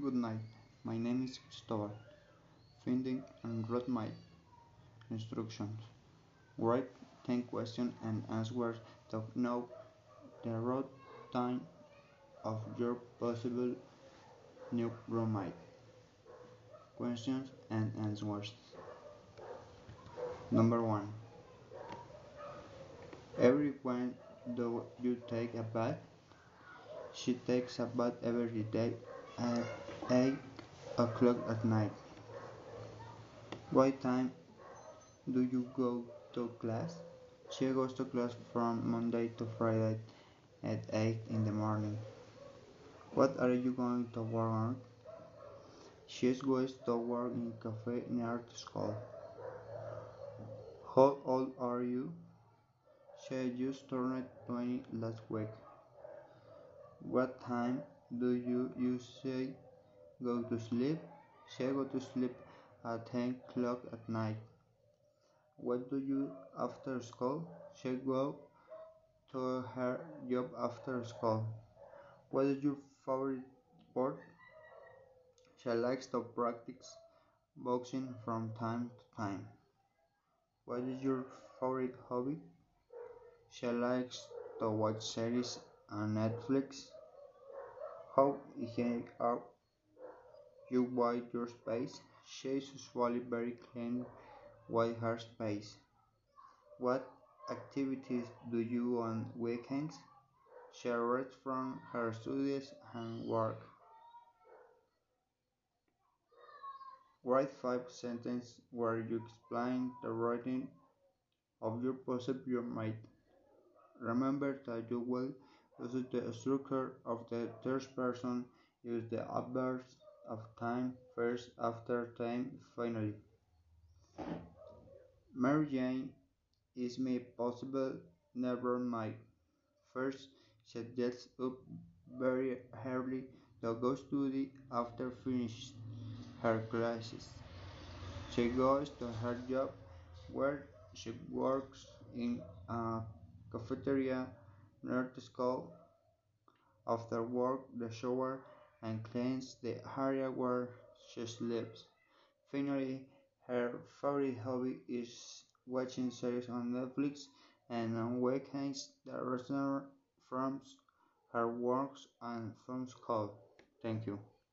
Good night. My name is Cristobal. Finding and wrote my instructions. Write 10 questions and answers to know the road time of your possible new roommate. Questions and answers. Number 1. Every when do you take a bath? She takes a bath every day 8 o'clock at night. What time do you go to class? She goes to class from Monday to Friday at 8 in the morning. What are you going to work on? She goes to work in a cafe near the school. How old are you? She just turned 20 last week. What time do you usually go to sleep? She go to sleep at 10 o'clock at night. What do you after school? She go to her job after school. What is your favorite sport? She likes to practice boxing from time to time. What is your favorite hobby? She likes to watch series on Netflix. How hygienic are you with your space? She is usually very clean with her space. What activities do you on weekends? She reads from her studies and work. Write five sentences where you explain the writing of your possible mate. Remember that you will use the structure of the third person. Use the adverbs of time first, after, time, finally. Mary Jane is my possible never Mike. First, she gets up very early to go study after finishing her classes. She goes to her job where she works in a cafeteria near the school. After work, the shower and cleans the area where she sleeps. Finally, her favorite hobby is watching series on Netflix and on weekends the restaurant from her works and from school. Thank you.